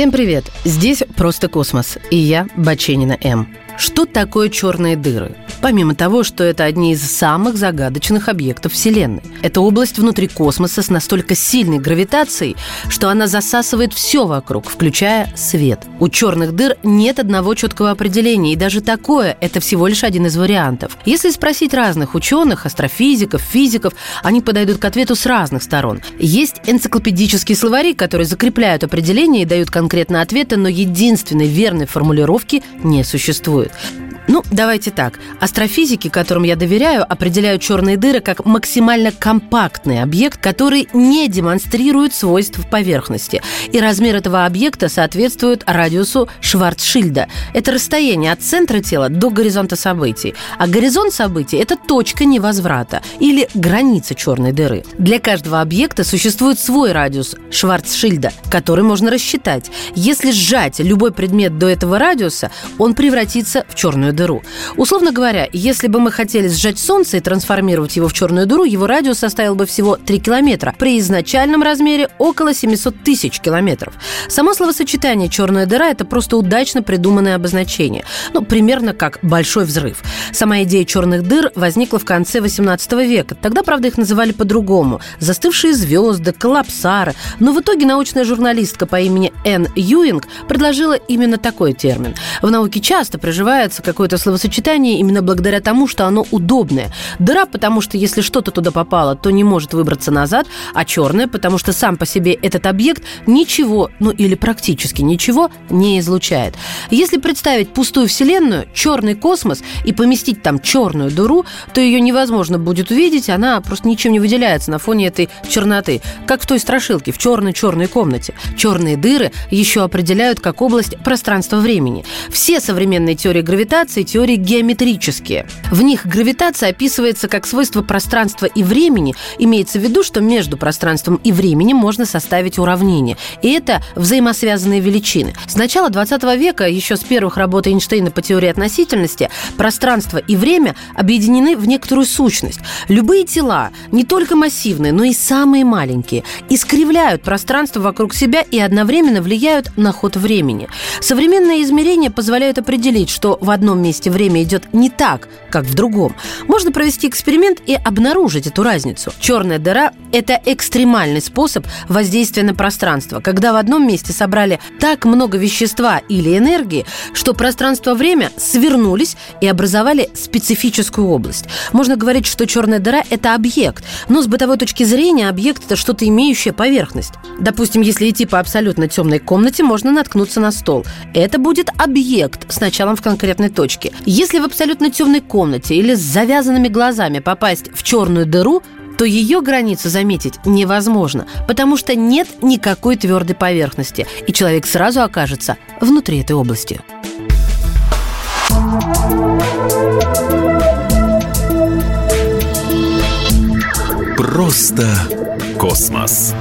Всем привет! Здесь «Просто космос» и я, Баченина М. Что такое черные дыры? Помимо того, что это одни из самых загадочных объектов Вселенной. Это область внутри космоса с настолько сильной гравитацией, что она засасывает все вокруг, включая свет. У черных дыр нет одного четкого определения, и даже такое – это всего лишь один из вариантов. Если спросить разных ученых, астрофизиков, физиков, они подойдут к ответу с разных сторон. Есть энциклопедические словари, которые закрепляют определения и дают конкретные ответы, но единственной верной формулировки не существует. Ну, давайте так. Астрофизики, которым я доверяю, определяют черные дыры как максимально компактный объект, который не демонстрирует свойств поверхности. И размер этого объекта соответствует радиусу Шварцшильда. Это расстояние от центра тела до горизонта событий. А горизонт событий – это точка невозврата или граница черной дыры. Для каждого объекта существует свой радиус Шварцшильда, который можно рассчитать. Если сжать любой предмет до этого радиуса, он превратится в черную дыру дыру. Условно говоря, если бы мы хотели сжать Солнце и трансформировать его в черную дыру, его радиус составил бы всего 3 километра, при изначальном размере около 700 тысяч километров. Само словосочетание «черная дыра» – это просто удачно придуманное обозначение. Ну, примерно как «большой взрыв». Сама идея черных дыр возникла в конце 18 века. Тогда, правда, их называли по-другому – застывшие звезды, коллапсары. Но в итоге научная журналистка по имени Энн Юинг предложила именно такой термин. В науке часто приживается какой какое-то словосочетание именно благодаря тому, что оно удобное. Дыра, потому что если что-то туда попало, то не может выбраться назад, а черная, потому что сам по себе этот объект ничего, ну или практически ничего не излучает. Если представить пустую Вселенную, черный космос и поместить там черную дыру, то ее невозможно будет увидеть, она просто ничем не выделяется на фоне этой черноты, как в той страшилке в черной-черной комнате. Черные дыры еще определяют как область пространства-времени. Все современные теории гравитации гравитации теории геометрические. В них гравитация описывается как свойство пространства и времени. Имеется в виду, что между пространством и временем можно составить уравнение. И это взаимосвязанные величины. С начала 20 века, еще с первых работ Эйнштейна по теории относительности, пространство и время объединены в некоторую сущность. Любые тела, не только массивные, но и самые маленькие, искривляют пространство вокруг себя и одновременно влияют на ход времени. Современные измерения позволяют определить, что в одном месте месте время идет не так, как в другом, можно провести эксперимент и обнаружить эту разницу. Черная дыра – это экстремальный способ воздействия на пространство, когда в одном месте собрали так много вещества или энергии, что пространство-время свернулись и образовали специфическую область. Можно говорить, что черная дыра – это объект, но с бытовой точки зрения объект – это что-то имеющее поверхность. Допустим, если идти по абсолютно темной комнате, можно наткнуться на стол. Это будет объект с началом в конкретной точке точки. Если в абсолютно темной комнате или с завязанными глазами попасть в черную дыру, то ее границу заметить невозможно, потому что нет никакой твердой поверхности, и человек сразу окажется внутри этой области. Просто космос.